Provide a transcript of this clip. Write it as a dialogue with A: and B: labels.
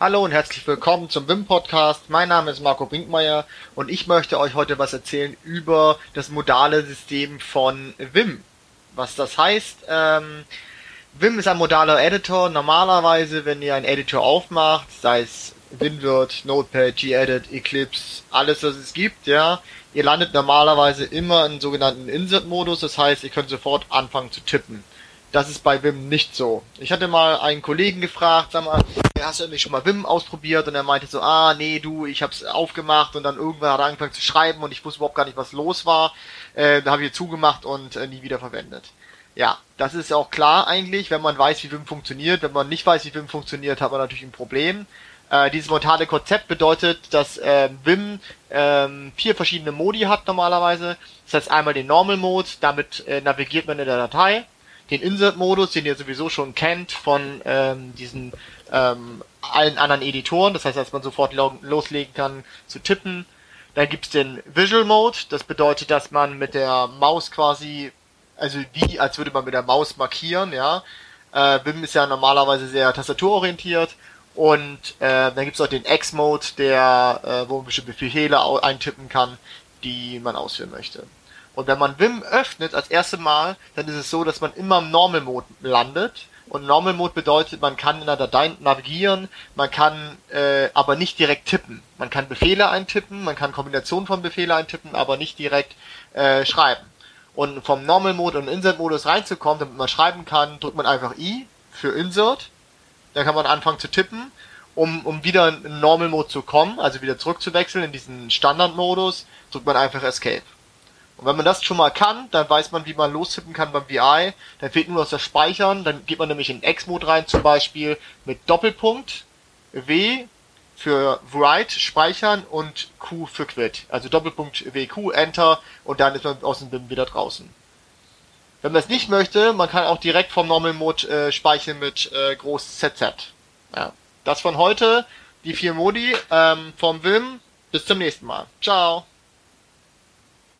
A: Hallo und herzlich willkommen zum Wim Podcast. Mein Name ist Marco Brinkmeier und ich möchte euch heute was erzählen über das modale System von Wim. Was das heißt, ähm, Vim ist ein modaler Editor. Normalerweise, wenn ihr einen Editor aufmacht, sei es WinWord, Notepad, gedit, Eclipse, alles was es gibt, ja, ihr landet normalerweise immer im sogenannten Insert-Modus. Das heißt, ihr könnt sofort anfangen zu tippen. Das ist bei Vim nicht so. Ich hatte mal einen Kollegen gefragt, sag mal, hast du irgendwie schon mal Vim ausprobiert? Und er meinte so, ah, nee, du, ich hab's aufgemacht und dann irgendwann hat er angefangen zu schreiben und ich wusste überhaupt gar nicht, was los war. Äh, da habe ich zugemacht und äh, nie wieder verwendet. Ja, das ist auch klar eigentlich, wenn man weiß, wie Vim funktioniert. Wenn man nicht weiß, wie Vim funktioniert, hat man natürlich ein Problem. Äh, dieses montane Konzept bedeutet, dass äh, Vim ähm, vier verschiedene Modi hat normalerweise. Das heißt einmal den Normal Mode, damit äh, navigiert man in der Datei den Insert-Modus, den ihr sowieso schon kennt von ähm, diesen ähm, allen anderen Editoren, das heißt, dass man sofort loslegen kann zu tippen. Dann gibt's den Visual Mode, das bedeutet, dass man mit der Maus quasi, also wie, als würde man mit der Maus markieren, ja. Äh, Vim ist ja normalerweise sehr tastaturorientiert und äh, dann gibt's auch den X-Mode, der, äh, wo man bestimmte Befehle eintippen kann, die man ausführen möchte. Und wenn man Vim öffnet als erstes Mal, dann ist es so, dass man immer im Normal Mode landet. Und Normal Mode bedeutet, man kann in der Datei navigieren, man kann äh, aber nicht direkt tippen. Man kann Befehle eintippen, man kann Kombinationen von Befehle eintippen, aber nicht direkt äh, schreiben. Und vom Normal Mode und Insert Modus reinzukommen, damit man schreiben kann, drückt man einfach I für Insert. Dann kann man anfangen zu tippen. Um, um wieder in Normal Mode zu kommen, also wieder zurückzuwechseln in diesen Standard Modus, drückt man einfach Escape. Und wenn man das schon mal kann, dann weiß man, wie man lostippen kann beim VI. Dann fehlt nur noch das Speichern. Dann geht man nämlich in X-Mode rein, zum Beispiel mit Doppelpunkt W für Write speichern und Q für Quit. Also Doppelpunkt WQ, Enter und dann ist man aus dem BIM wieder draußen. Wenn man es nicht möchte, man kann auch direkt vom Normal Mode äh, speichern mit äh, Groß ZZ. Ja. Das von heute, die vier Modi ähm, vom Vim. Bis zum nächsten Mal. Ciao.